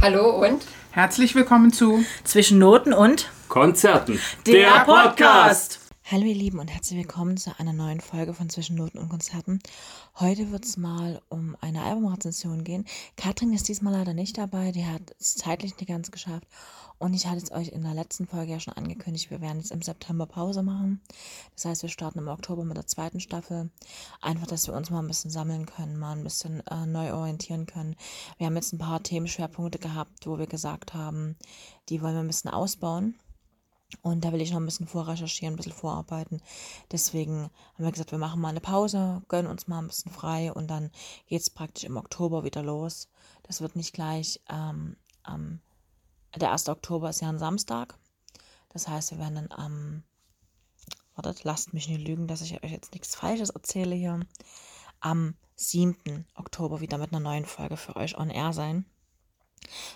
Hallo und Herzlich willkommen zu Zwischen Noten und Konzerten. der Podcast. Hallo ihr Lieben und herzlich willkommen zu einer neuen Folge von Zwischen Noten und Konzerten. Heute wird es mal um eine Albumrezension gehen. Katrin ist diesmal leider nicht dabei, die hat es zeitlich nicht ganz geschafft. Und ich hatte es euch in der letzten Folge ja schon angekündigt, wir werden jetzt im September Pause machen. Das heißt, wir starten im Oktober mit der zweiten Staffel. Einfach, dass wir uns mal ein bisschen sammeln können, mal ein bisschen äh, neu orientieren können. Wir haben jetzt ein paar Themenschwerpunkte gehabt, wo wir gesagt haben, die wollen wir ein bisschen ausbauen. Und da will ich noch ein bisschen vorrecherchieren, ein bisschen vorarbeiten. Deswegen haben wir gesagt, wir machen mal eine Pause, gönnen uns mal ein bisschen frei und dann geht es praktisch im Oktober wieder los. Das wird nicht gleich ähm, am. Der 1. Oktober ist ja ein Samstag. Das heißt, wir werden dann am. wartet, lasst mich nicht lügen, dass ich euch jetzt nichts Falsches erzähle hier. Am 7. Oktober wieder mit einer neuen Folge für euch on air sein.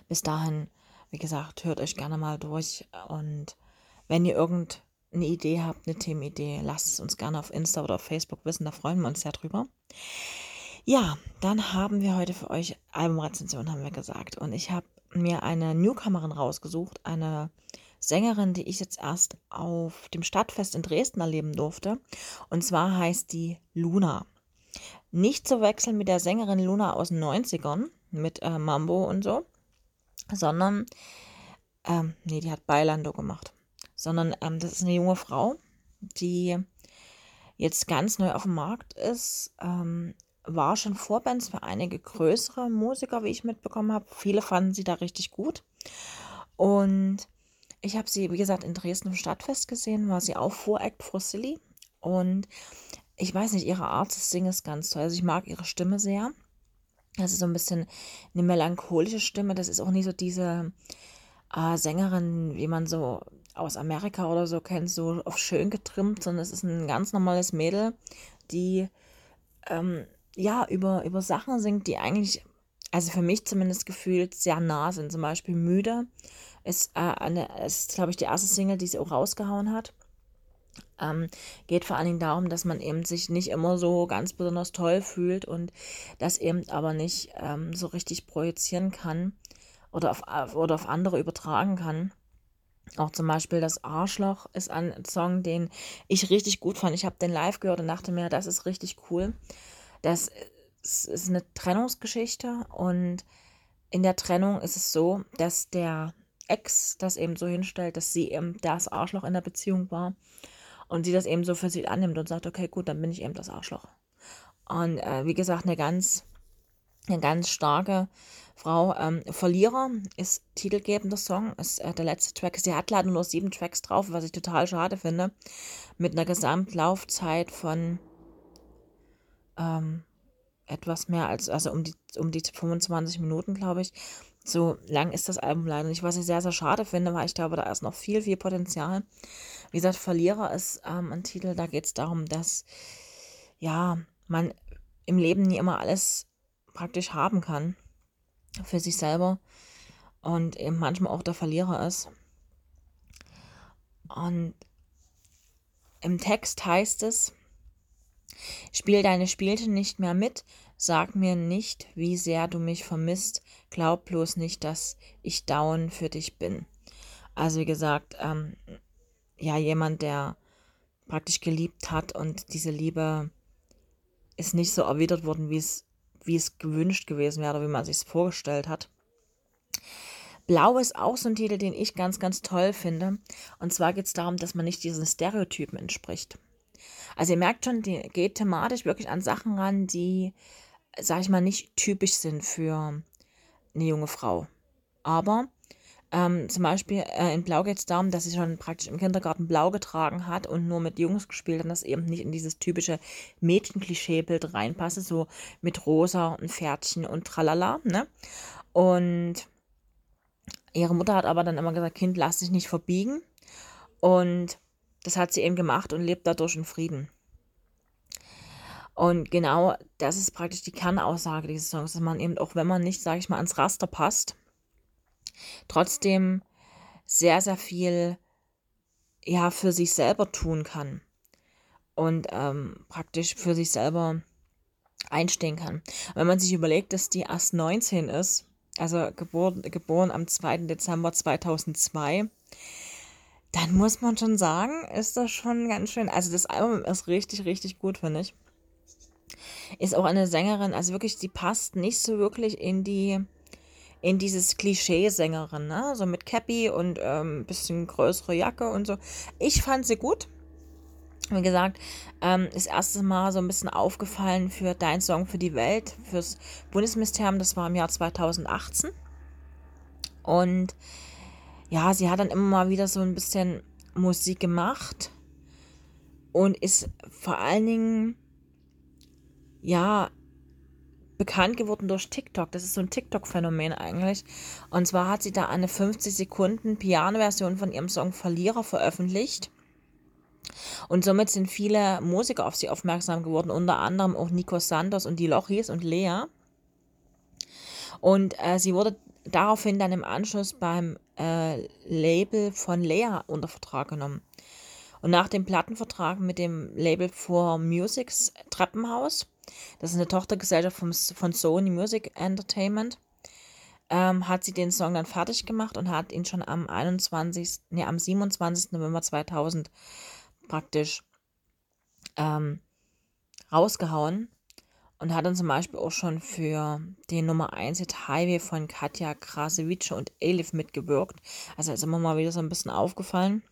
Bis dahin, wie gesagt, hört euch gerne mal durch und wenn ihr irgendeine Idee habt, eine Themenidee, lasst es uns gerne auf Insta oder auf Facebook wissen, da freuen wir uns sehr drüber. Ja, dann haben wir heute für euch Albumrezension, haben wir gesagt. Und ich habe mir eine Newcomerin rausgesucht, eine Sängerin, die ich jetzt erst auf dem Stadtfest in Dresden erleben durfte. Und zwar heißt die Luna. Nicht zu wechseln mit der Sängerin Luna aus den 90ern, mit äh, Mambo und so, sondern, ähm, nee, die hat Bailando gemacht sondern ähm, das ist eine junge Frau, die jetzt ganz neu auf dem Markt ist, ähm, war schon Vorbands für einige größere Musiker, wie ich mitbekommen habe. Viele fanden sie da richtig gut. Und ich habe sie, wie gesagt, in Dresden im Stadtfest gesehen, war sie auch Voract for Silly. Und ich weiß nicht, ihre Art zu singen ist ganz toll. Also ich mag ihre Stimme sehr. Das ist so ein bisschen eine melancholische Stimme. Das ist auch nicht so diese äh, Sängerin, wie man so aus Amerika oder so kennt, so auf schön getrimmt, sondern es ist ein ganz normales Mädel, die ähm, ja über, über Sachen singt, die eigentlich, also für mich zumindest gefühlt, sehr nah sind. Zum Beispiel Müde ist, äh, ist glaube ich, die erste Single, die sie auch rausgehauen hat. Ähm, geht vor allen Dingen darum, dass man eben sich nicht immer so ganz besonders toll fühlt und das eben aber nicht ähm, so richtig projizieren kann oder auf, oder auf andere übertragen kann. Auch zum Beispiel das Arschloch ist ein Song, den ich richtig gut fand. Ich habe den live gehört und dachte mir, das ist richtig cool. Das ist eine Trennungsgeschichte und in der Trennung ist es so, dass der Ex das eben so hinstellt, dass sie eben das Arschloch in der Beziehung war und sie das eben so für sich annimmt und sagt, okay, gut, dann bin ich eben das Arschloch. Und äh, wie gesagt, eine ganz, eine ganz starke Frau ähm, Verlierer ist titelgebender Song, ist äh, der letzte Track. Sie hat leider nur sieben Tracks drauf, was ich total schade finde. Mit einer Gesamtlaufzeit von ähm, etwas mehr als, also um die, um die 25 Minuten, glaube ich. So lang ist das Album leider nicht, was ich sehr, sehr schade finde, weil ich glaube, da ist noch viel, viel Potenzial. Wie gesagt, Verlierer ist ähm, ein Titel, da geht es darum, dass ja, man im Leben nie immer alles praktisch haben kann für sich selber und eben manchmal auch der Verlierer ist. Und im Text heißt es, Spiel deine Spielchen nicht mehr mit, sag mir nicht, wie sehr du mich vermisst, glaub bloß nicht, dass ich down für dich bin. Also wie gesagt, ähm, ja, jemand, der praktisch geliebt hat und diese Liebe ist nicht so erwidert worden, wie es wie es gewünscht gewesen wäre, wie man sich es vorgestellt hat. Blau ist auch so ein Titel, den ich ganz, ganz toll finde. Und zwar geht es darum, dass man nicht diesen Stereotypen entspricht. Also ihr merkt schon, die geht thematisch wirklich an Sachen ran, die, sag ich mal, nicht typisch sind für eine junge Frau. Aber ähm, zum Beispiel äh, in Blau geht es darum, dass sie schon praktisch im Kindergarten blau getragen hat und nur mit Jungs gespielt hat, dass eben nicht in dieses typische Mädchen-Klischee-Bild reinpasse, so mit rosa und Pferdchen und tralala. Ne? Und ihre Mutter hat aber dann immer gesagt, Kind, lass dich nicht verbiegen. Und das hat sie eben gemacht und lebt dadurch in Frieden. Und genau das ist praktisch die Kernaussage dieses Songs, dass man eben auch, wenn man nicht, sage ich mal, ans Raster passt, trotzdem sehr, sehr viel ja für sich selber tun kann und ähm, praktisch für sich selber einstehen kann. Wenn man sich überlegt, dass die erst 19 ist also geboren, geboren am 2. Dezember 2002, dann muss man schon sagen, ist das schon ganz schön. Also das Album ist richtig, richtig gut, finde ich. Ist auch eine Sängerin, also wirklich, die passt nicht so wirklich in die, in dieses Klischee-Sängerin, ne? So mit Cappy und ähm, bisschen größere Jacke und so. Ich fand sie gut. Wie gesagt, ähm, das erste Mal so ein bisschen aufgefallen für Dein Song für die Welt, fürs Bundesministerium, das war im Jahr 2018. Und ja, sie hat dann immer mal wieder so ein bisschen Musik gemacht und ist vor allen Dingen, ja, bekannt geworden durch TikTok. Das ist so ein TikTok-Phänomen eigentlich. Und zwar hat sie da eine 50 Sekunden Piano-Version von ihrem Song Verlierer veröffentlicht. Und somit sind viele Musiker auf sie aufmerksam geworden, unter anderem auch Nico Santos und die Lochis und Lea. Und äh, sie wurde daraufhin dann im Anschluss beim äh, Label von Lea unter Vertrag genommen. Und nach dem Plattenvertrag mit dem Label For Musics Treppenhaus, das ist eine Tochtergesellschaft vom, von Sony Music Entertainment, ähm, hat sie den Song dann fertig gemacht und hat ihn schon am 21., nee, am 27. November 2000 praktisch ähm, rausgehauen und hat dann zum Beispiel auch schon für den Nummer 1 Hit Highway von Katja Krasewitsche und Elif mitgewirkt. Also ist immer mal wieder so ein bisschen aufgefallen.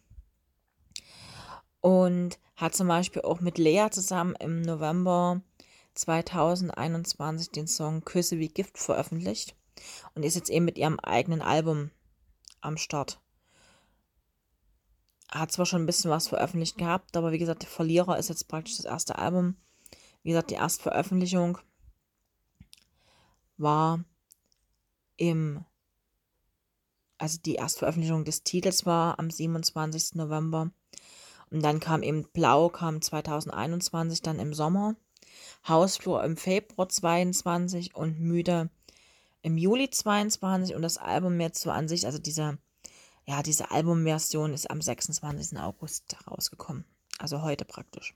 Und hat zum Beispiel auch mit Lea zusammen im November 2021 den Song Küsse wie Gift veröffentlicht und ist jetzt eben mit ihrem eigenen Album am Start. Hat zwar schon ein bisschen was veröffentlicht gehabt, aber wie gesagt, der Verlierer ist jetzt praktisch das erste Album wie gesagt, die Erstveröffentlichung war im, also die Erstveröffentlichung des Titels war am 27. November. Und dann kam eben Blau, kam 2021, dann im Sommer. Hausflur im Februar 22 und Müde im Juli 22 und das Album jetzt so an sich, also diese, ja, diese Albumversion ist am 26. August rausgekommen. Also heute praktisch.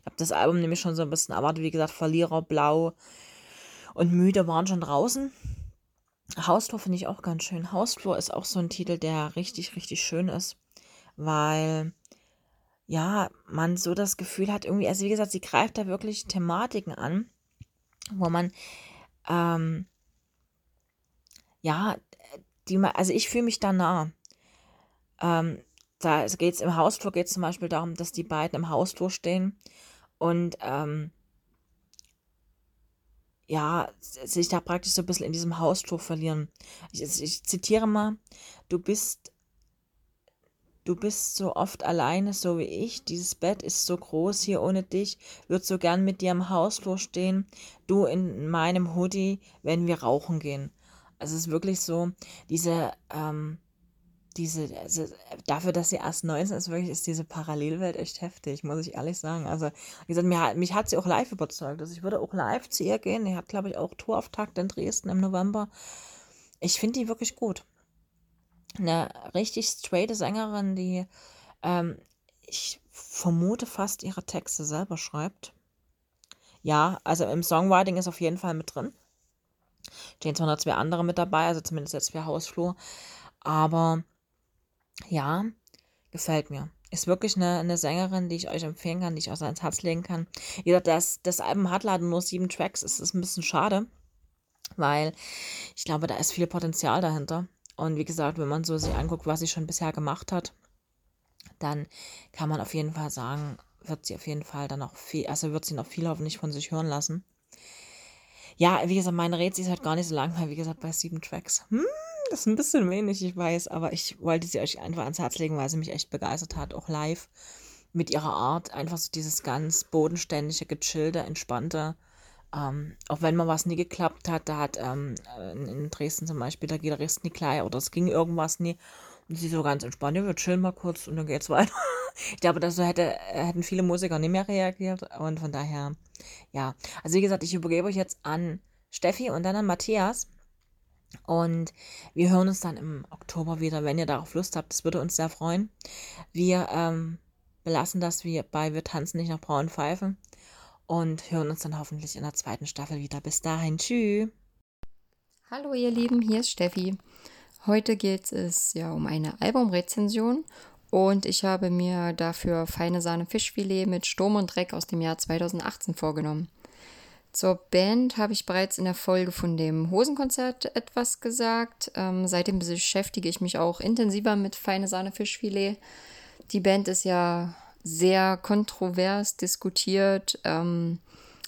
Ich habe das Album nämlich schon so ein bisschen erwartet. Wie gesagt, Verlierer, Blau und Müde waren schon draußen. Hausflur finde ich auch ganz schön. Hausflur ist auch so ein Titel, der richtig, richtig schön ist, weil ja, man so das Gefühl hat, irgendwie, also wie gesagt, sie greift da wirklich Thematiken an, wo man, ähm, ja, die, also ich fühle mich da nah. Ähm, da geht es im Hausflur geht es zum Beispiel darum, dass die beiden im Hausflur stehen und ähm, ja, sich da praktisch so ein bisschen in diesem Hausflur verlieren. Ich, ich zitiere mal, du bist Du bist so oft alleine, so wie ich. Dieses Bett ist so groß hier ohne dich. Würde so gern mit dir im Hausflur stehen. Du in meinem Hoodie, wenn wir rauchen gehen. Also es ist wirklich so, diese, ähm, diese, also dafür, dass sie erst 19 ist, wirklich ist diese Parallelwelt echt heftig, muss ich ehrlich sagen. Also, wie gesagt, mir, mich hat sie auch live überzeugt. Also ich würde auch live zu ihr gehen. Die hat, glaube ich, auch Tourauftakt in Dresden im November. Ich finde die wirklich gut. Eine richtig straighte Sängerin, die ähm, ich vermute fast ihre Texte selber schreibt. Ja, also im Songwriting ist auf jeden Fall mit drin. Stehen zwar noch zwei andere mit dabei, also zumindest jetzt für Hausflur. Aber ja, gefällt mir. Ist wirklich eine, eine Sängerin, die ich euch empfehlen kann, die ich auch ans Herz legen kann. Wie gesagt, das, das Album hat leider nur sieben Tracks. Es ist ein bisschen schade, weil ich glaube, da ist viel Potenzial dahinter. Und wie gesagt, wenn man so sich anguckt, was sie schon bisher gemacht hat, dann kann man auf jeden Fall sagen, wird sie auf jeden Fall dann noch viel, also wird sie noch viel hoffentlich von sich hören lassen. Ja, wie gesagt, meine Rätsel ist halt gar nicht so lang, weil wie gesagt, bei sieben Tracks. Hm, das ist ein bisschen wenig, ich weiß, aber ich wollte sie euch einfach ans Herz legen, weil sie mich echt begeistert hat, auch live mit ihrer Art. Einfach so dieses ganz bodenständige, gechillte, entspannte. Ähm, auch wenn mal was nie geklappt hat, da hat ähm, in Dresden zum Beispiel der Gitarrist nie klar oder es ging irgendwas nie. Und sie so ganz entspannt, ja, wir chillen mal kurz und dann geht's weiter. ich glaube, das hätte, hätten viele Musiker nicht mehr reagiert und von daher, ja. Also wie gesagt, ich übergebe euch jetzt an Steffi und dann an Matthias. Und wir hören uns dann im Oktober wieder, wenn ihr darauf Lust habt. Das würde uns sehr freuen. Wir ähm, belassen das wie bei Wir tanzen nicht nach braunen Pfeifen und hören uns dann hoffentlich in der zweiten Staffel wieder. Bis dahin, tschüss. Hallo ihr Lieben, hier ist Steffi. Heute geht es ja um eine Albumrezension und ich habe mir dafür Feine Sahne Fischfilet mit Sturm und Dreck aus dem Jahr 2018 vorgenommen. Zur Band habe ich bereits in der Folge von dem Hosenkonzert etwas gesagt. Ähm, seitdem beschäftige ich mich auch intensiver mit Feine Sahne Fischfilet. Die Band ist ja sehr kontrovers diskutiert. Ähm,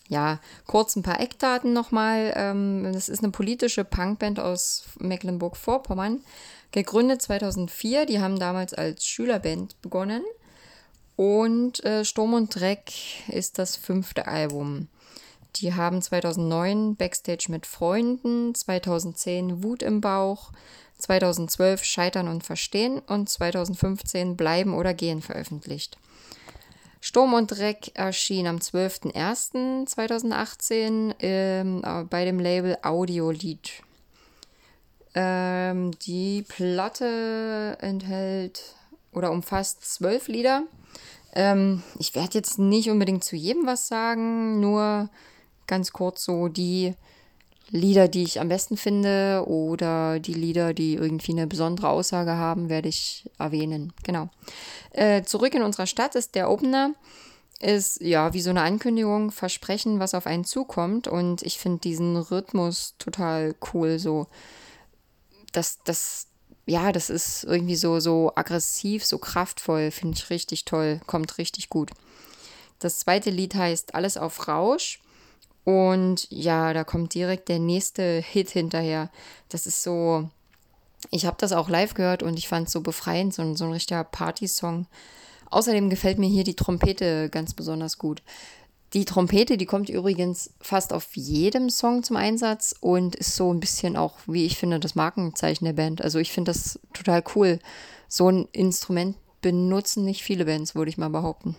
ja, kurz ein paar Eckdaten nochmal. Ähm, ist eine politische Punkband aus Mecklenburg-Vorpommern, gegründet 2004. Die haben damals als Schülerband begonnen. Und äh, Sturm und Dreck ist das fünfte Album. Die haben 2009 Backstage mit Freunden, 2010 Wut im Bauch, 2012 Scheitern und Verstehen und 2015 Bleiben oder Gehen veröffentlicht. Sturm und Dreck erschien am 12.01.2018 ähm, bei dem Label Audiolied. Ähm, die Platte enthält oder umfasst zwölf Lieder. Ähm, ich werde jetzt nicht unbedingt zu jedem was sagen, nur ganz kurz so die Lieder, die ich am besten finde oder die Lieder, die irgendwie eine besondere Aussage haben, werde ich erwähnen. Genau. Äh, zurück in unserer Stadt ist der Opener. Ist ja wie so eine Ankündigung, Versprechen, was auf einen zukommt. Und ich finde diesen Rhythmus total cool. So, das, das, ja, das ist irgendwie so, so aggressiv, so kraftvoll. Finde ich richtig toll. Kommt richtig gut. Das zweite Lied heißt Alles auf Rausch. Und ja, da kommt direkt der nächste Hit hinterher. Das ist so, ich habe das auch live gehört und ich fand es so befreiend, so, so ein richtiger Party-Song. Außerdem gefällt mir hier die Trompete ganz besonders gut. Die Trompete, die kommt übrigens fast auf jedem Song zum Einsatz und ist so ein bisschen auch, wie ich finde, das Markenzeichen der Band. Also ich finde das total cool. So ein Instrument benutzen nicht viele Bands, würde ich mal behaupten.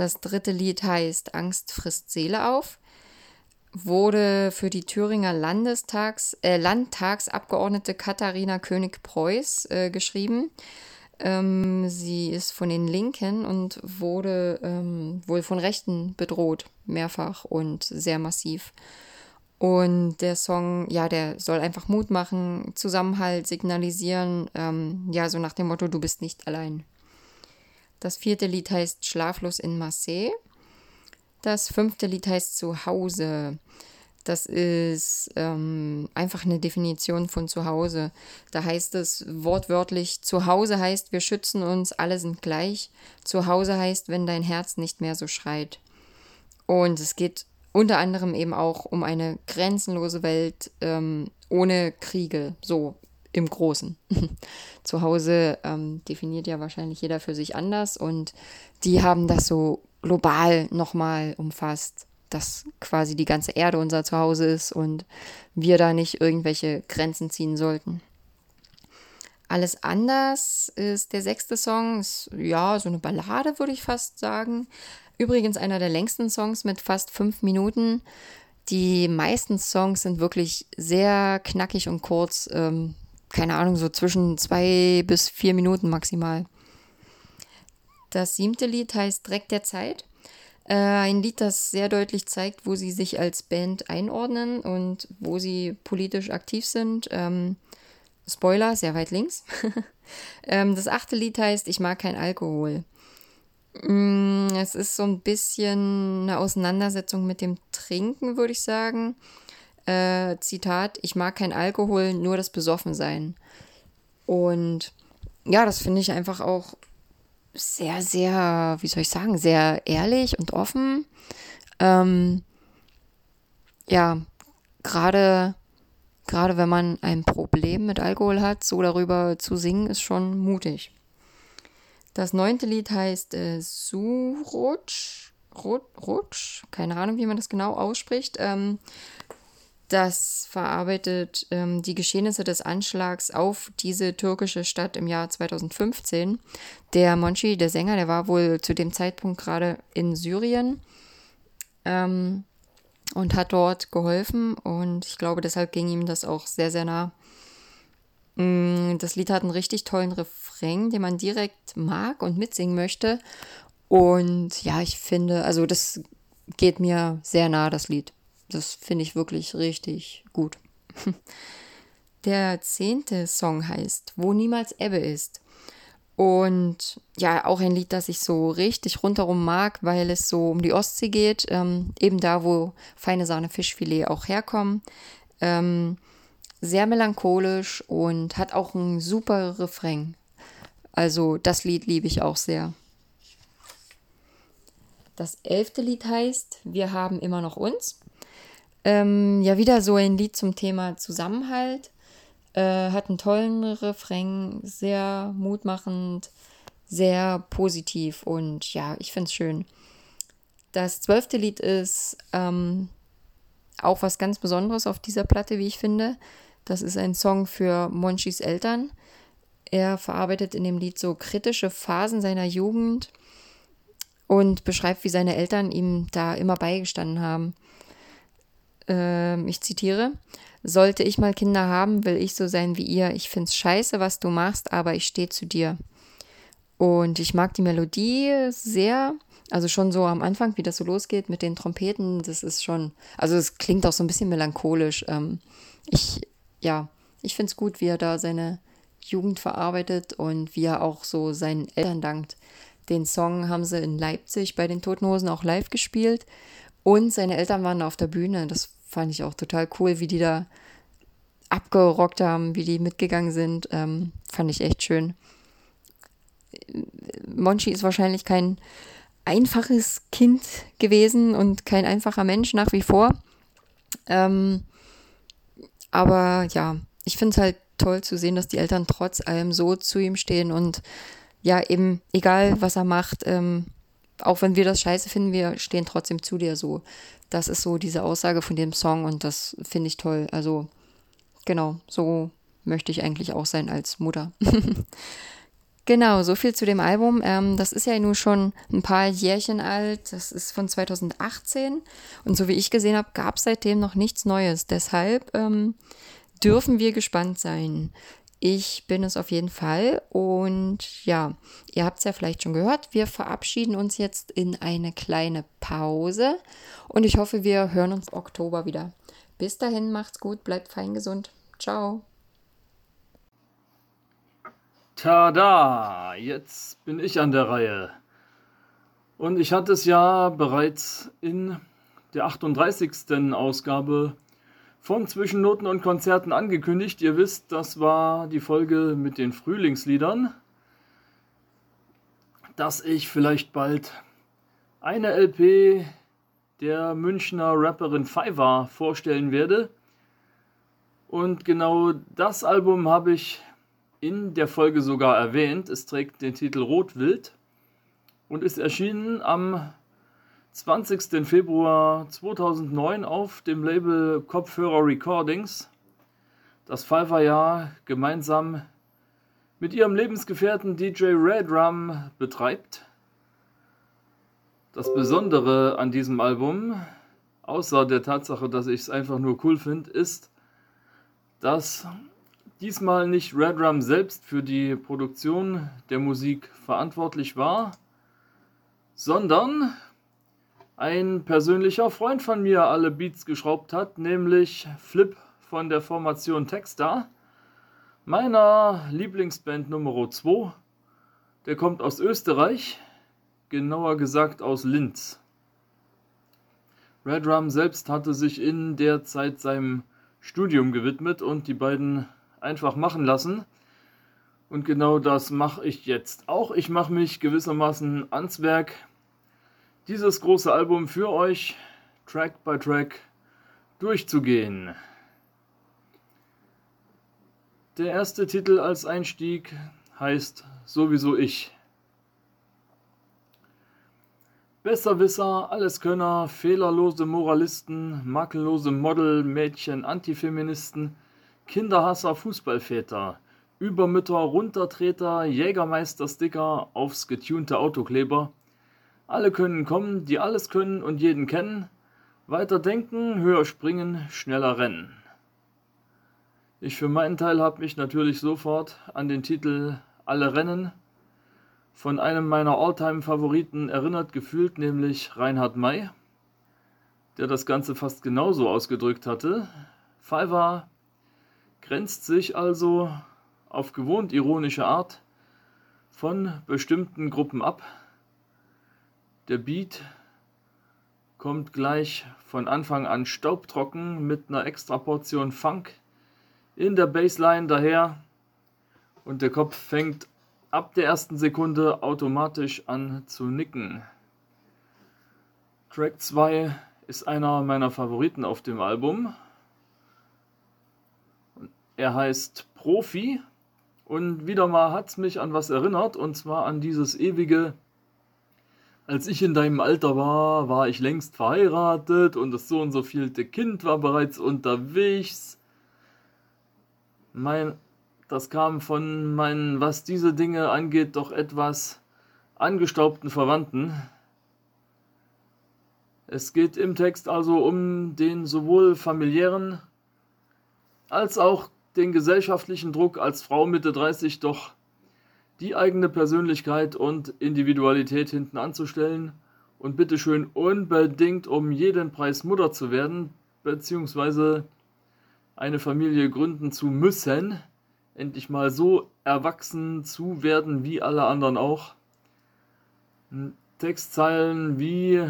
Das dritte Lied heißt Angst frisst Seele auf, wurde für die Thüringer Landestags, äh, Landtagsabgeordnete Katharina König-Preuß äh, geschrieben. Ähm, sie ist von den Linken und wurde ähm, wohl von Rechten bedroht, mehrfach und sehr massiv. Und der Song, ja, der soll einfach Mut machen, Zusammenhalt signalisieren, ähm, ja, so nach dem Motto, du bist nicht allein. Das vierte Lied heißt Schlaflos in Marseille. Das fünfte Lied heißt Zuhause. Das ist ähm, einfach eine Definition von Zuhause. Da heißt es wortwörtlich, Zuhause heißt, wir schützen uns, alle sind gleich. Zuhause heißt, wenn dein Herz nicht mehr so schreit. Und es geht unter anderem eben auch um eine grenzenlose Welt ähm, ohne Kriege. So im Großen. Zu Hause ähm, definiert ja wahrscheinlich jeder für sich anders und die haben das so global nochmal umfasst, dass quasi die ganze Erde unser Zuhause ist und wir da nicht irgendwelche Grenzen ziehen sollten. Alles anders ist der sechste Song, ist ja so eine Ballade, würde ich fast sagen. Übrigens einer der längsten Songs mit fast fünf Minuten. Die meisten Songs sind wirklich sehr knackig und kurz. Ähm, keine Ahnung, so zwischen zwei bis vier Minuten maximal. Das siebte Lied heißt Dreck der Zeit. Äh, ein Lied, das sehr deutlich zeigt, wo sie sich als Band einordnen und wo sie politisch aktiv sind. Ähm, Spoiler, sehr weit links. ähm, das achte Lied heißt Ich mag kein Alkohol. Mm, es ist so ein bisschen eine Auseinandersetzung mit dem Trinken, würde ich sagen. Äh, Zitat, ich mag kein Alkohol, nur das Besoffensein. Und ja, das finde ich einfach auch sehr, sehr, wie soll ich sagen, sehr ehrlich und offen. Ähm, ja, gerade gerade wenn man ein Problem mit Alkohol hat, so darüber zu singen, ist schon mutig. Das neunte Lied heißt äh, Surutsch, Rutsch, keine Ahnung, wie man das genau ausspricht. Ähm, das verarbeitet ähm, die Geschehnisse des Anschlags auf diese türkische Stadt im Jahr 2015. Der Monchi, der Sänger, der war wohl zu dem Zeitpunkt gerade in Syrien ähm, und hat dort geholfen und ich glaube, deshalb ging ihm das auch sehr, sehr nah. Mm, das Lied hat einen richtig tollen Refrain, den man direkt mag und mitsingen möchte. Und ja, ich finde, also das geht mir sehr nah, das Lied. Das finde ich wirklich richtig gut. Der zehnte Song heißt Wo niemals Ebbe ist. Und ja, auch ein Lied, das ich so richtig rundherum mag, weil es so um die Ostsee geht, ähm, eben da, wo feine Sahne Fischfilet auch herkommen. Ähm, sehr melancholisch und hat auch einen super Refrain. Also das Lied liebe ich auch sehr. Das elfte Lied heißt Wir haben immer noch uns. Ähm, ja, wieder so ein Lied zum Thema Zusammenhalt. Äh, hat einen tollen Refrain, sehr mutmachend, sehr positiv und ja, ich finde es schön. Das zwölfte Lied ist ähm, auch was ganz Besonderes auf dieser Platte, wie ich finde. Das ist ein Song für Monchis Eltern. Er verarbeitet in dem Lied so kritische Phasen seiner Jugend und beschreibt, wie seine Eltern ihm da immer beigestanden haben. Ähm, ich zitiere: Sollte ich mal Kinder haben, will ich so sein wie ihr. Ich find's scheiße, was du machst, aber ich stehe zu dir. Und ich mag die Melodie sehr. Also schon so am Anfang, wie das so losgeht mit den Trompeten, das ist schon, also es klingt auch so ein bisschen melancholisch. Ähm, ich, ja, ich finde es gut, wie er da seine Jugend verarbeitet und wie er auch so seinen Eltern dankt. Den Song haben sie in Leipzig bei den Toten Hosen auch live gespielt und seine Eltern waren auf der Bühne. Das fand ich auch total cool, wie die da abgerockt haben, wie die mitgegangen sind. Ähm, fand ich echt schön. Monchi ist wahrscheinlich kein einfaches Kind gewesen und kein einfacher Mensch nach wie vor. Ähm, aber ja, ich finde es halt toll zu sehen, dass die Eltern trotz allem so zu ihm stehen und ja, eben egal was er macht, ähm, auch wenn wir das scheiße finden, wir stehen trotzdem zu dir so. Das ist so diese Aussage von dem Song und das finde ich toll. Also genau, so möchte ich eigentlich auch sein als Mutter. genau, so viel zu dem Album. Ähm, das ist ja nur schon ein paar Jährchen alt. Das ist von 2018 und so wie ich gesehen habe, gab es seitdem noch nichts Neues. Deshalb ähm, dürfen wir gespannt sein. Ich bin es auf jeden Fall. Und ja, ihr habt es ja vielleicht schon gehört. Wir verabschieden uns jetzt in eine kleine Pause. Und ich hoffe, wir hören uns Oktober wieder. Bis dahin, macht's gut, bleibt fein gesund. Ciao. Tada! Jetzt bin ich an der Reihe. Und ich hatte es ja bereits in der 38. Ausgabe von Zwischennoten und Konzerten angekündigt. Ihr wisst, das war die Folge mit den Frühlingsliedern, dass ich vielleicht bald eine LP der Münchner Rapperin Fiverr vorstellen werde. Und genau das Album habe ich in der Folge sogar erwähnt. Es trägt den Titel Rotwild und ist erschienen am 20. Februar 2009 auf dem Label Kopfhörer Recordings, das Pfeiffer ja gemeinsam mit ihrem Lebensgefährten DJ Redrum betreibt. Das Besondere an diesem Album, außer der Tatsache, dass ich es einfach nur cool finde, ist, dass diesmal nicht Redrum selbst für die Produktion der Musik verantwortlich war, sondern ein persönlicher Freund von mir alle Beats geschraubt hat, nämlich Flip von der Formation Textar, meiner Lieblingsband Nummer 2. Der kommt aus Österreich, genauer gesagt aus Linz. Redrum selbst hatte sich in der Zeit seinem Studium gewidmet und die beiden einfach machen lassen. Und genau das mache ich jetzt auch. Ich mache mich gewissermaßen ans Werk dieses große Album für euch Track by Track durchzugehen. Der erste Titel als Einstieg heißt Sowieso ich. Besserwisser, Alleskönner, fehlerlose Moralisten, makellose Model, Mädchen, Antifeministen, Kinderhasser, Fußballväter, Übermütter, Runtertreter, Jägermeister-Sticker aufs getunte Autokleber, alle können kommen, die alles können und jeden kennen. Weiter denken, höher springen, schneller rennen. Ich für meinen Teil habe mich natürlich sofort an den Titel Alle Rennen von einem meiner Alltime-Favoriten erinnert gefühlt, nämlich Reinhard May, der das Ganze fast genauso ausgedrückt hatte. Fiverr grenzt sich also auf gewohnt ironische Art von bestimmten Gruppen ab. Der Beat kommt gleich von Anfang an staubtrocken mit einer extra Portion Funk in der Bassline daher und der Kopf fängt ab der ersten Sekunde automatisch an zu nicken. Track 2 ist einer meiner Favoriten auf dem Album. Er heißt Profi und wieder mal hat es mich an was erinnert und zwar an dieses ewige als ich in deinem Alter war, war ich längst verheiratet und das so und so vielte Kind war bereits unterwegs. Mein, das kam von meinen, was diese Dinge angeht, doch etwas angestaubten Verwandten. Es geht im Text also um den sowohl familiären als auch den gesellschaftlichen Druck als Frau Mitte 30 doch die eigene Persönlichkeit und Individualität hinten anzustellen und bitteschön unbedingt um jeden Preis Mutter zu werden, beziehungsweise eine Familie gründen zu müssen, endlich mal so erwachsen zu werden wie alle anderen auch. Textzeilen wie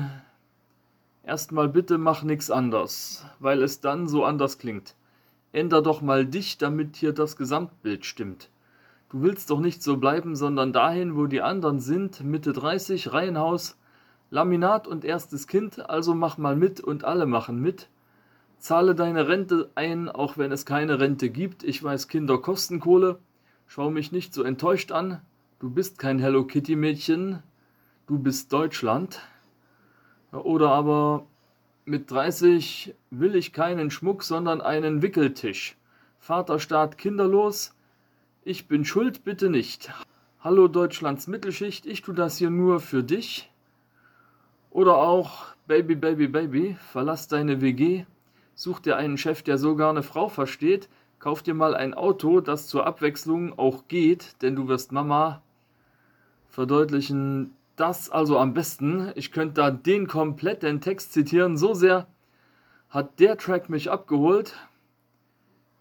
erstmal bitte mach nix anders, weil es dann so anders klingt. Änder doch mal dich, damit hier das Gesamtbild stimmt. Du willst doch nicht so bleiben, sondern dahin, wo die anderen sind, Mitte 30, Reihenhaus, Laminat und erstes Kind, also mach mal mit und alle machen mit. Zahle deine Rente ein, auch wenn es keine Rente gibt. Ich weiß, Kinder kosten Kohle. Schau mich nicht so enttäuscht an. Du bist kein Hello Kitty Mädchen. Du bist Deutschland. Oder aber mit 30 will ich keinen Schmuck, sondern einen Wickeltisch. Vaterstaat kinderlos. Ich bin schuld, bitte nicht. Hallo Deutschlands Mittelschicht, ich tu das hier nur für dich. Oder auch Baby, Baby, Baby, verlass deine WG, such dir einen Chef, der sogar eine Frau versteht, kauf dir mal ein Auto, das zur Abwechslung auch geht, denn du wirst Mama. Verdeutlichen das also am besten. Ich könnte da den kompletten Text zitieren. So sehr hat der Track mich abgeholt.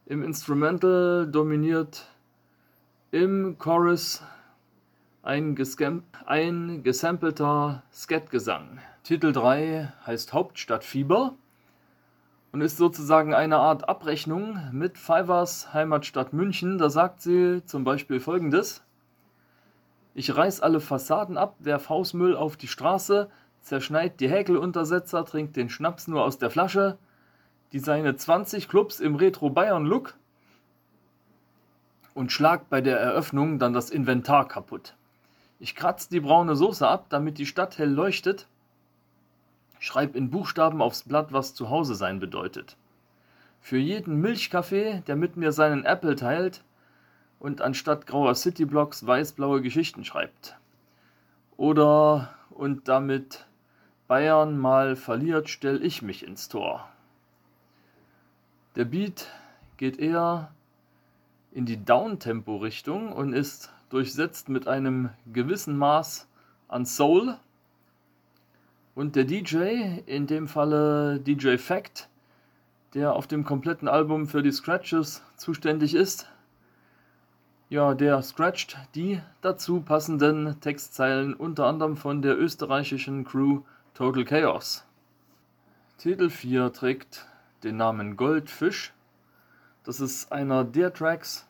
Im Instrumental dominiert im Chorus ein, ein gesampelter Skatgesang. Titel 3 heißt Hauptstadtfieber und ist sozusagen eine Art Abrechnung mit Fivers Heimatstadt München. Da sagt sie zum Beispiel folgendes. Ich reiß alle Fassaden ab, werf Hausmüll auf die Straße, zerschneid die Häkeluntersetzer, trink den Schnaps nur aus der Flasche, die seine 20 Clubs im Retro-Bayern-Look und schlag bei der Eröffnung dann das Inventar kaputt. Ich kratze die braune Soße ab, damit die Stadt hell leuchtet. Schreib in Buchstaben aufs Blatt, was zu Hause sein bedeutet. Für jeden Milchkaffee, der mit mir seinen Apple teilt und anstatt grauer Cityblocks weiß-blaue Geschichten schreibt. Oder und damit Bayern mal verliert, stell ich mich ins Tor. Der Beat geht eher in die Downtempo-Richtung und ist durchsetzt mit einem gewissen Maß an Soul. Und der DJ, in dem Falle DJ Fact, der auf dem kompletten Album für die Scratches zuständig ist, ja, der scratcht die dazu passenden Textzeilen unter anderem von der österreichischen Crew Total Chaos. Titel 4 trägt den Namen Goldfisch das ist einer der Tracks,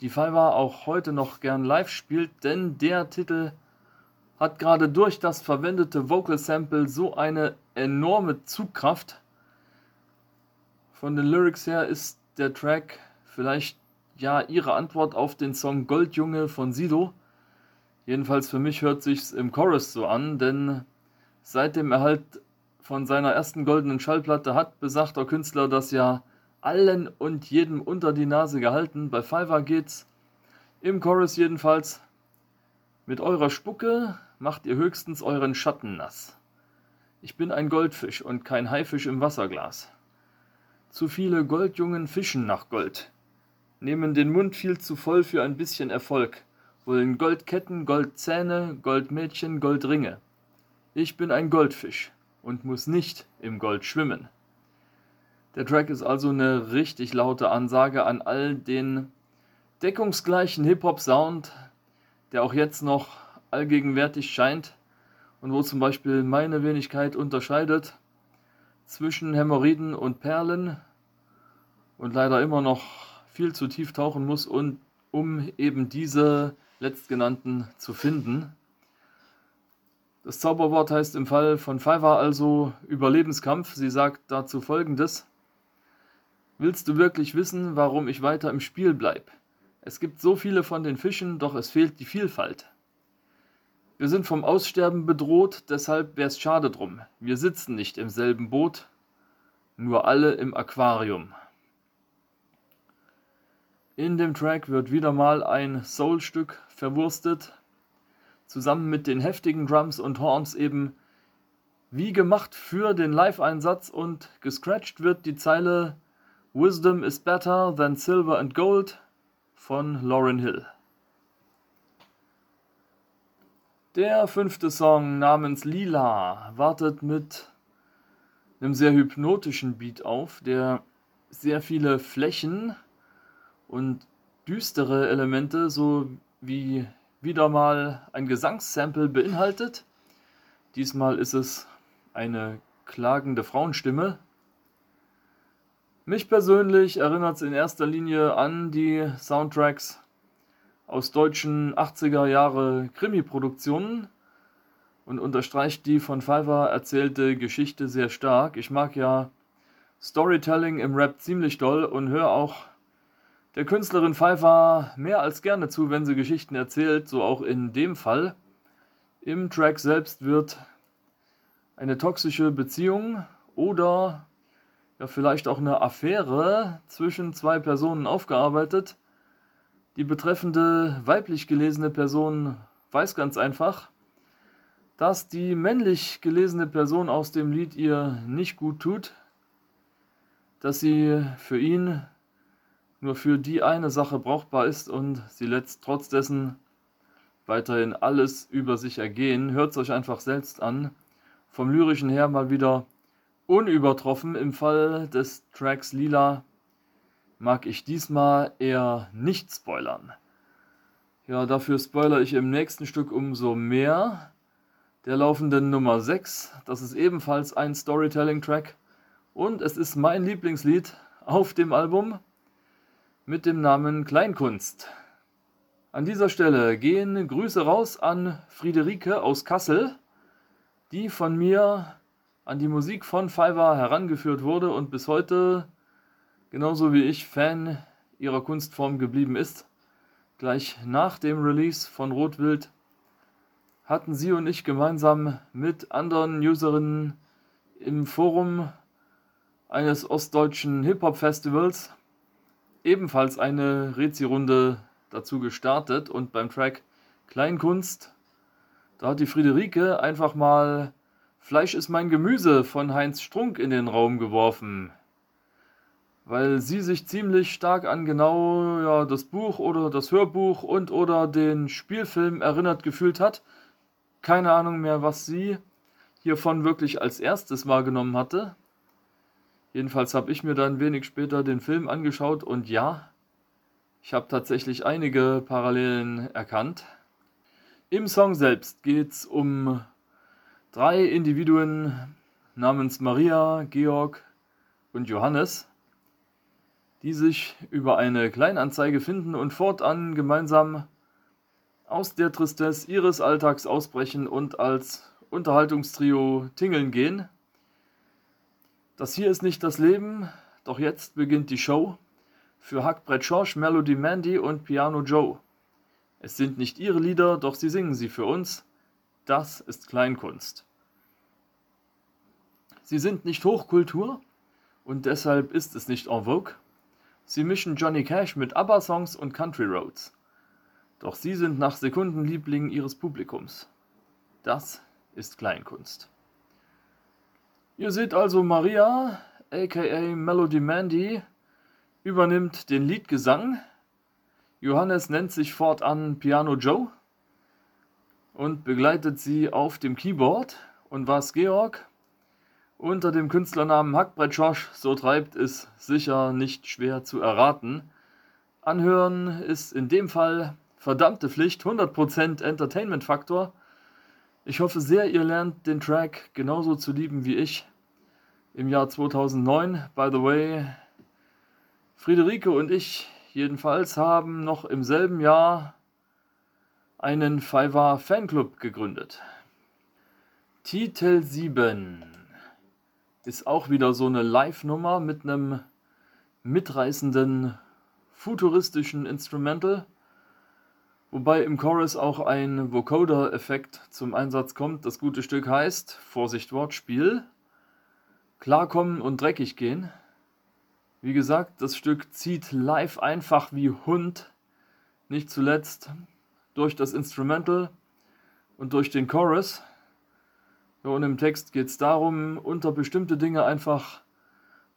die Fiverr auch heute noch gern live spielt, denn der Titel hat gerade durch das verwendete Vocal Sample so eine enorme Zugkraft. Von den Lyrics her ist der Track vielleicht ja ihre Antwort auf den Song Goldjunge von Sido. Jedenfalls für mich hört sich's im Chorus so an, denn seit dem Erhalt von seiner ersten goldenen Schallplatte hat besagter Künstler das ja allen und jedem unter die Nase gehalten. Bei Fiverr geht's im Chorus jedenfalls. Mit eurer Spucke macht ihr höchstens euren Schatten nass. Ich bin ein Goldfisch und kein Haifisch im Wasserglas. Zu viele Goldjungen fischen nach Gold, nehmen den Mund viel zu voll für ein bisschen Erfolg, wollen Goldketten, Goldzähne, Goldmädchen, Goldringe. Ich bin ein Goldfisch und muss nicht im Gold schwimmen. Der Track ist also eine richtig laute Ansage an all den deckungsgleichen Hip-Hop-Sound, der auch jetzt noch allgegenwärtig scheint und wo zum Beispiel meine Wenigkeit unterscheidet zwischen Hämorrhoiden und Perlen und leider immer noch viel zu tief tauchen muss, und, um eben diese letztgenannten zu finden. Das Zauberwort heißt im Fall von Pfeiffer also Überlebenskampf. Sie sagt dazu folgendes. Willst du wirklich wissen, warum ich weiter im Spiel bleib? Es gibt so viele von den Fischen, doch es fehlt die Vielfalt. Wir sind vom Aussterben bedroht, deshalb wär's schade drum. Wir sitzen nicht im selben Boot, nur alle im Aquarium. In dem Track wird wieder mal ein Soul-Stück verwurstet, zusammen mit den heftigen Drums und Horns eben wie gemacht für den Live-Einsatz und gescratcht wird die Zeile Wisdom is better than silver and gold von Lauryn Hill. Der fünfte Song namens Lila wartet mit einem sehr hypnotischen Beat auf, der sehr viele Flächen und düstere Elemente sowie wieder mal ein Gesangssample beinhaltet. Diesmal ist es eine klagende Frauenstimme, mich persönlich erinnert es in erster Linie an die Soundtracks aus deutschen 80er Jahre Krimi-Produktionen und unterstreicht die von Pfeiffer erzählte Geschichte sehr stark. Ich mag ja Storytelling im Rap ziemlich doll und höre auch der Künstlerin Pfeiffer mehr als gerne zu, wenn sie Geschichten erzählt, so auch in dem Fall. Im Track selbst wird eine toxische Beziehung oder ja vielleicht auch eine Affäre zwischen zwei Personen aufgearbeitet. Die betreffende weiblich gelesene Person weiß ganz einfach, dass die männlich gelesene Person aus dem Lied ihr nicht gut tut, dass sie für ihn nur für die eine Sache brauchbar ist und sie lässt trotz dessen weiterhin alles über sich ergehen. Hört es euch einfach selbst an. Vom lyrischen her mal wieder unübertroffen. Im Fall des Tracks Lila mag ich diesmal eher nicht spoilern. Ja, dafür spoilere ich im nächsten Stück umso mehr. Der laufenden Nummer 6, das ist ebenfalls ein Storytelling-Track und es ist mein Lieblingslied auf dem Album mit dem Namen Kleinkunst. An dieser Stelle gehen Grüße raus an Friederike aus Kassel, die von mir an die Musik von Fiverr herangeführt wurde und bis heute, genauso wie ich, Fan ihrer Kunstform geblieben ist. Gleich nach dem Release von Rotwild hatten sie und ich gemeinsam mit anderen Userinnen im Forum eines ostdeutschen Hip-Hop-Festivals ebenfalls eine Rezi-Runde dazu gestartet und beim Track Kleinkunst, da hat die Friederike einfach mal Fleisch ist mein Gemüse von Heinz Strunk in den Raum geworfen. Weil sie sich ziemlich stark an genau ja, das Buch oder das Hörbuch und oder den Spielfilm erinnert gefühlt hat. Keine Ahnung mehr, was sie hiervon wirklich als erstes wahrgenommen hatte. Jedenfalls habe ich mir dann wenig später den Film angeschaut und ja, ich habe tatsächlich einige Parallelen erkannt. Im Song selbst geht es um drei Individuen namens Maria, Georg und Johannes, die sich über eine Kleinanzeige finden und fortan gemeinsam aus der Tristesse ihres Alltags ausbrechen und als Unterhaltungstrio tingeln gehen. Das hier ist nicht das Leben, doch jetzt beginnt die Show für Hackbrett Schorsch, Melody Mandy und Piano Joe. Es sind nicht ihre Lieder, doch sie singen sie für uns. Das ist Kleinkunst. Sie sind nicht Hochkultur und deshalb ist es nicht en vogue. Sie mischen Johnny Cash mit ABBA-Songs und Country Roads. Doch sie sind nach Sekunden Liebling ihres Publikums. Das ist Kleinkunst. Ihr seht also Maria, aka Melody Mandy, übernimmt den Liedgesang. Johannes nennt sich fortan Piano Joe und begleitet sie auf dem Keyboard. Und was Georg? Unter dem Künstlernamen Hackbrett Josh so treibt, ist sicher nicht schwer zu erraten. Anhören ist in dem Fall verdammte Pflicht, 100% Entertainment-Faktor. Ich hoffe sehr, ihr lernt den Track genauso zu lieben wie ich. Im Jahr 2009, by the way, Friederike und ich jedenfalls haben noch im selben Jahr einen Fiverr Fanclub gegründet. Titel 7 ist auch wieder so eine Live-Nummer mit einem mitreißenden futuristischen Instrumental, wobei im Chorus auch ein Vocoder-Effekt zum Einsatz kommt. Das gute Stück heißt, Vorsicht Wortspiel, Klarkommen und dreckig gehen. Wie gesagt, das Stück zieht live einfach wie Hund, nicht zuletzt durch das Instrumental und durch den Chorus. Und im Text geht es darum, unter bestimmte Dinge einfach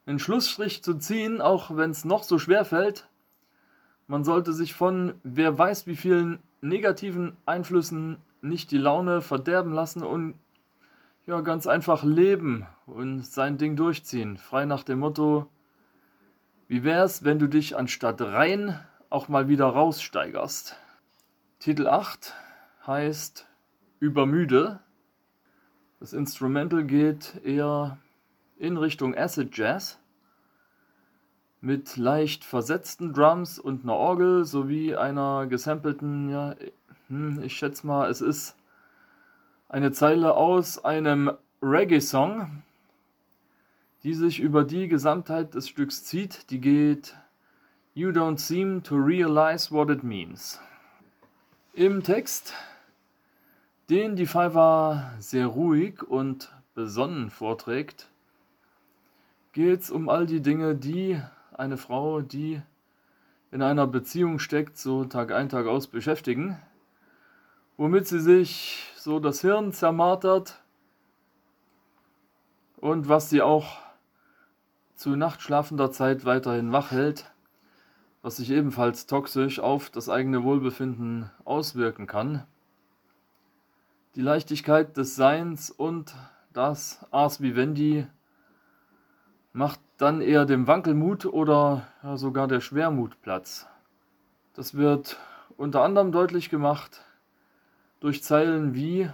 einen Schlussstrich zu ziehen, auch wenn es noch so schwer fällt. Man sollte sich von wer weiß wie vielen negativen Einflüssen nicht die Laune verderben lassen und ja ganz einfach leben und sein Ding durchziehen. Frei nach dem Motto, wie wär's, wenn du dich anstatt rein auch mal wieder raussteigerst? Titel 8 heißt Übermüde. Das Instrumental geht eher in Richtung Acid Jazz mit leicht versetzten Drums und einer Orgel sowie einer gesampelten, ja, hm, ich schätze mal, es ist eine Zeile aus einem Reggae-Song, die sich über die Gesamtheit des Stücks zieht. Die geht You don't seem to realize what it means. Im Text, den die Fiverr sehr ruhig und besonnen vorträgt, geht es um all die Dinge, die eine Frau, die in einer Beziehung steckt, so Tag ein, Tag aus beschäftigen, womit sie sich so das Hirn zermartert und was sie auch zu nachtschlafender Zeit weiterhin wach hält, was sich ebenfalls toxisch auf das eigene Wohlbefinden auswirken kann. Die Leichtigkeit des Seins und das Ars Vivendi macht dann eher dem Wankelmut oder ja, sogar der Schwermut Platz. Das wird unter anderem deutlich gemacht durch Zeilen wie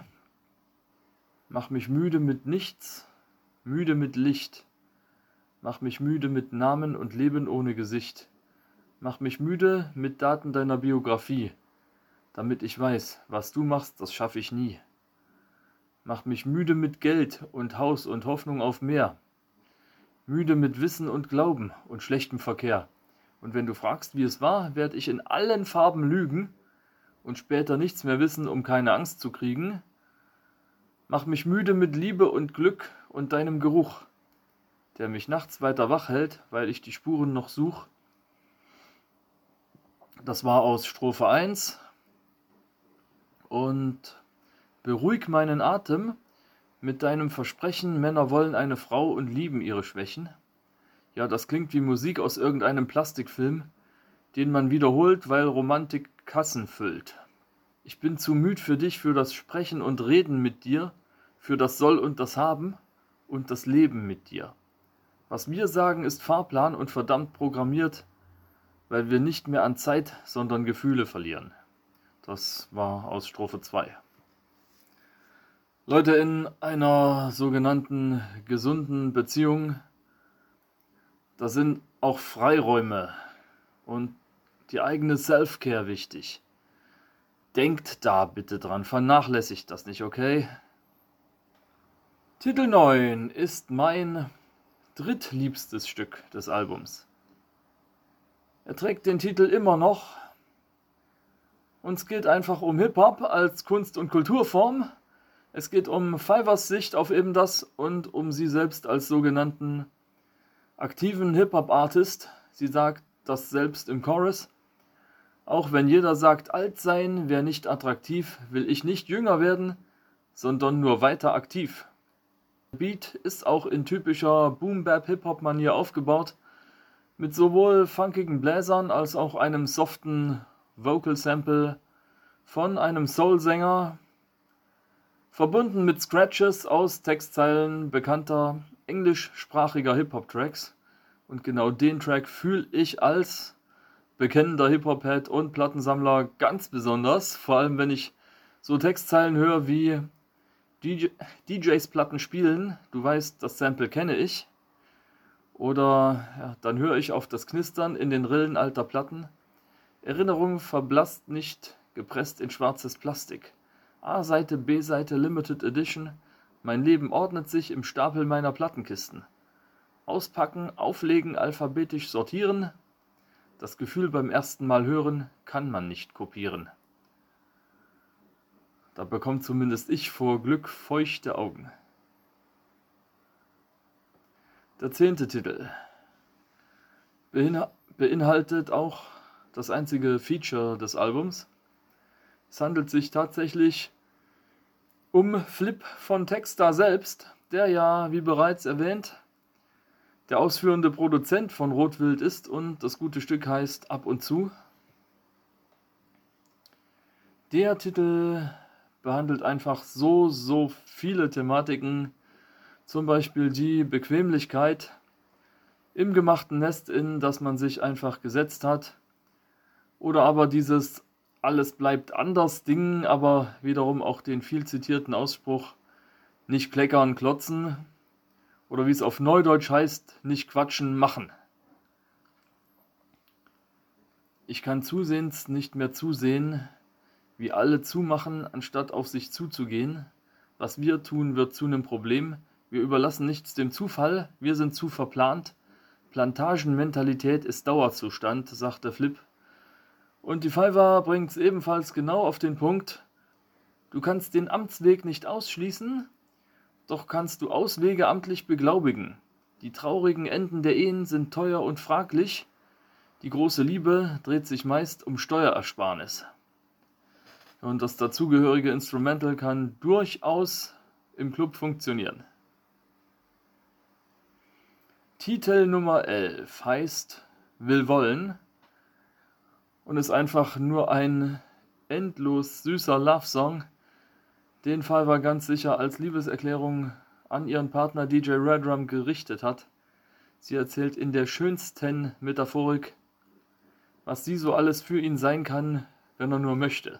Mach mich müde mit nichts, müde mit Licht, Mach mich müde mit Namen und Leben ohne Gesicht. Mach mich müde mit Daten deiner Biografie, damit ich weiß, was du machst, das schaffe ich nie. Mach mich müde mit Geld und Haus und Hoffnung auf mehr. Müde mit Wissen und Glauben und schlechtem Verkehr. Und wenn du fragst, wie es war, werde ich in allen Farben lügen und später nichts mehr wissen, um keine Angst zu kriegen. Mach mich müde mit Liebe und Glück und deinem Geruch der mich nachts weiter wach hält, weil ich die Spuren noch suche. Das war aus Strophe 1. Und beruhig meinen Atem mit deinem Versprechen, Männer wollen eine Frau und lieben ihre Schwächen. Ja, das klingt wie Musik aus irgendeinem Plastikfilm, den man wiederholt, weil Romantik Kassen füllt. Ich bin zu müd für dich, für das Sprechen und Reden mit dir, für das Soll und das Haben und das Leben mit dir. Was wir sagen, ist Fahrplan und verdammt programmiert, weil wir nicht mehr an Zeit, sondern Gefühle verlieren. Das war aus Strophe 2. Leute, in einer sogenannten gesunden Beziehung, da sind auch Freiräume und die eigene Self-Care wichtig. Denkt da bitte dran, vernachlässigt das nicht, okay? Titel 9 ist mein drittliebstes Stück des Albums. Er trägt den Titel immer noch. Uns geht einfach um Hip-Hop als Kunst- und Kulturform. Es geht um Fivers Sicht auf eben das und um sie selbst als sogenannten aktiven Hip-Hop-Artist. Sie sagt das selbst im Chorus. Auch wenn jeder sagt, alt sein wäre nicht attraktiv, will ich nicht jünger werden, sondern nur weiter aktiv. Beat ist auch in typischer Boom-Bap-Hip-Hop-Manier aufgebaut, mit sowohl funkigen Bläsern als auch einem soften Vocal-Sample von einem Soul-Sänger, verbunden mit Scratches aus Textzeilen bekannter englischsprachiger Hip-Hop-Tracks. Und genau den Track fühle ich als bekennender Hip-Hop-Head und Plattensammler ganz besonders. Vor allem, wenn ich so Textzeilen höre wie DJ, DJs Platten spielen. Du weißt, das Sample kenne ich. Oder ja, dann höre ich auf das Knistern in den Rillen alter Platten. Erinnerung verblasst nicht, gepresst in schwarzes Plastik. A-Seite, B-Seite, Limited Edition. Mein Leben ordnet sich im Stapel meiner Plattenkisten. Auspacken, auflegen, alphabetisch sortieren. Das Gefühl beim ersten Mal hören kann man nicht kopieren. Da bekommt zumindest ich vor Glück feuchte Augen. Der zehnte Titel beinhaltet auch das einzige Feature des Albums. Es handelt sich tatsächlich um Flip von Textar selbst, der ja, wie bereits erwähnt, der ausführende Produzent von Rotwild ist und das gute Stück heißt Ab und zu. Der Titel behandelt einfach so, so viele Thematiken, zum Beispiel die Bequemlichkeit im gemachten Nest, in das man sich einfach gesetzt hat, oder aber dieses alles bleibt anders Ding, aber wiederum auch den viel zitierten Ausspruch nicht kleckern, klotzen, oder wie es auf Neudeutsch heißt, nicht quatschen, machen. Ich kann zusehends nicht mehr zusehen, wie alle zumachen, anstatt auf sich zuzugehen. Was wir tun, wird zu einem Problem. Wir überlassen nichts dem Zufall, wir sind zu verplant. Plantagenmentalität ist Dauerzustand, sagt der Flip. Und die Fiverr bringt es ebenfalls genau auf den Punkt. Du kannst den Amtsweg nicht ausschließen, doch kannst du Auswege amtlich beglaubigen. Die traurigen Enden der Ehen sind teuer und fraglich. Die große Liebe dreht sich meist um Steuerersparnis. Und das dazugehörige Instrumental kann durchaus im Club funktionieren. Titel Nummer 11 heißt Will wollen und ist einfach nur ein endlos süßer Love-Song, den Fiverr ganz sicher als Liebeserklärung an ihren Partner DJ Redrum gerichtet hat. Sie erzählt in der schönsten Metaphorik, was sie so alles für ihn sein kann, wenn er nur möchte.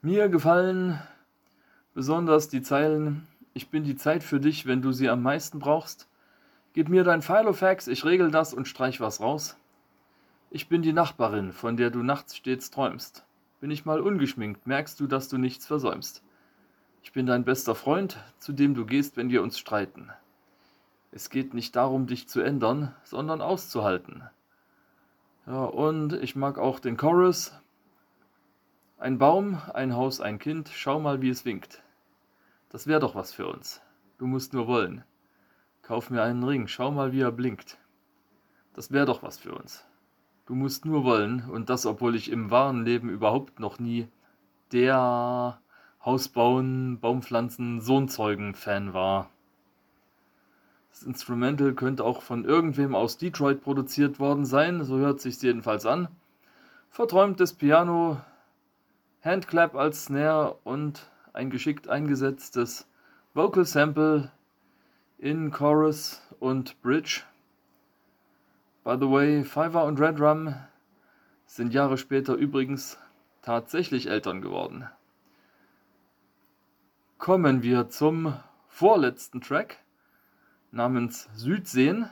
Mir gefallen besonders die Zeilen Ich bin die Zeit für dich, wenn du sie am meisten brauchst. Gib mir dein Filofax, ich regel das und streich was raus. Ich bin die Nachbarin, von der du nachts stets träumst. Bin ich mal ungeschminkt, merkst du, dass du nichts versäumst. Ich bin dein bester Freund, zu dem du gehst, wenn wir uns streiten. Es geht nicht darum, dich zu ändern, sondern auszuhalten. Ja, und ich mag auch den Chorus. Ein Baum, ein Haus, ein Kind, schau mal, wie es winkt. Das wäre doch was für uns. Du musst nur wollen. Kauf mir einen Ring, schau mal, wie er blinkt. Das wäre doch was für uns. Du musst nur wollen, und das, obwohl ich im wahren Leben überhaupt noch nie der Haus bauen, Baumpflanzen, Sohnzeugen-Fan war. Das Instrumental könnte auch von irgendwem aus Detroit produziert worden sein, so hört sich's jedenfalls an. Verträumtes Piano, Handclap als Snare und ein geschickt eingesetztes Vocal Sample in Chorus und Bridge. By the way, Fiverr und Red Rum sind Jahre später übrigens tatsächlich Eltern geworden kommen wir zum vorletzten Track namens Südseen.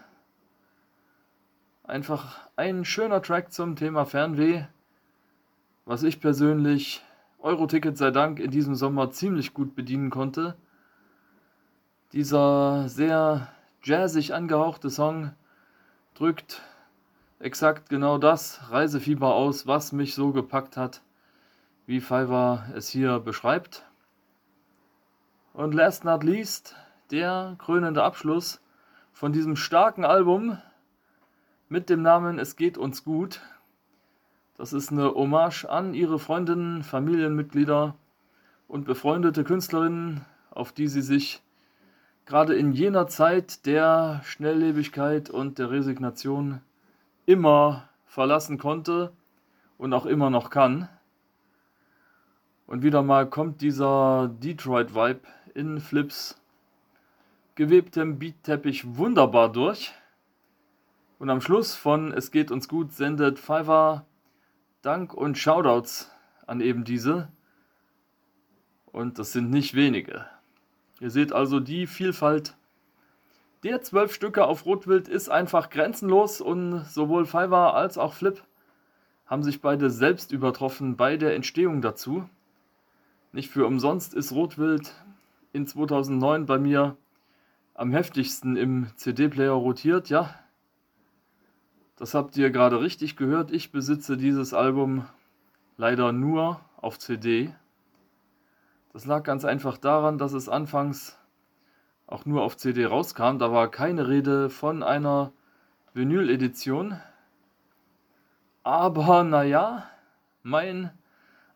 Einfach ein schöner Track zum Thema Fernweh, was ich persönlich Euroticket sei Dank in diesem Sommer ziemlich gut bedienen konnte. Dieser sehr jazzig angehauchte Song drückt exakt genau das Reisefieber aus, was mich so gepackt hat, wie Fiverr es hier beschreibt. Und last not least, der krönende Abschluss von diesem starken Album mit dem Namen Es geht uns gut. Das ist eine Hommage an ihre Freundinnen, Familienmitglieder und befreundete Künstlerinnen, auf die sie sich gerade in jener Zeit der Schnelllebigkeit und der Resignation immer verlassen konnte und auch immer noch kann. Und wieder mal kommt dieser Detroit-Vibe in Flips gewebtem Beatteppich wunderbar durch. Und am Schluss von Es geht uns gut sendet Pfeiffer Dank und Shoutouts an eben diese. Und das sind nicht wenige. Ihr seht also die Vielfalt der zwölf Stücke auf Rotwild ist einfach grenzenlos und sowohl Pfeiffer als auch Flip haben sich beide selbst übertroffen bei der Entstehung dazu. Nicht für umsonst ist Rotwild in 2009 bei mir am heftigsten im CD-Player rotiert, ja. Das habt ihr gerade richtig gehört. Ich besitze dieses Album leider nur auf CD. Das lag ganz einfach daran, dass es anfangs auch nur auf CD rauskam. Da war keine Rede von einer Vinyl-Edition. Aber naja, mein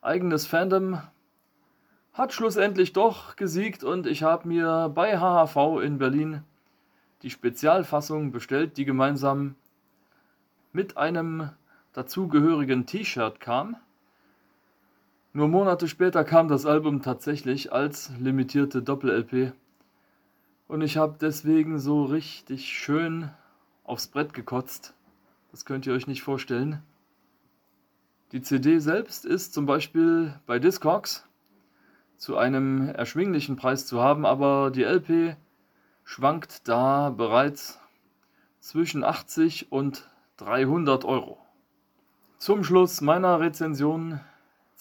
eigenes Fandom hat schlussendlich doch gesiegt und ich habe mir bei HHV in Berlin die Spezialfassung bestellt, die gemeinsam mit einem dazugehörigen T-Shirt kam. Nur Monate später kam das Album tatsächlich als limitierte Doppel-LP und ich habe deswegen so richtig schön aufs Brett gekotzt. Das könnt ihr euch nicht vorstellen. Die CD selbst ist zum Beispiel bei Discogs zu einem erschwinglichen Preis zu haben, aber die LP schwankt da bereits zwischen 80 und 300 Euro. Zum Schluss meiner Rezension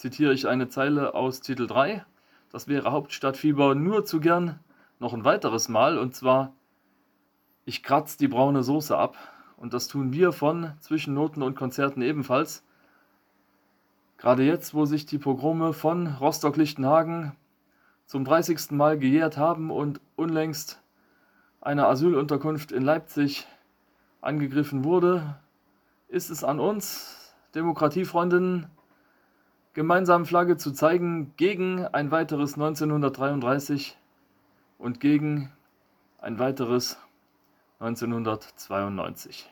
zitiere ich eine Zeile aus Titel 3. Das wäre Hauptstadtfieber nur zu gern noch ein weiteres Mal und zwar, ich kratze die braune Soße ab und das tun wir von Zwischennoten und Konzerten ebenfalls. Gerade jetzt, wo sich die Pogrome von Rostock-Lichtenhagen zum 30. Mal gejährt haben und unlängst eine Asylunterkunft in Leipzig angegriffen wurde, ist es an uns, Demokratiefreundinnen, gemeinsam Flagge zu zeigen gegen ein weiteres 1933 und gegen ein weiteres 1992.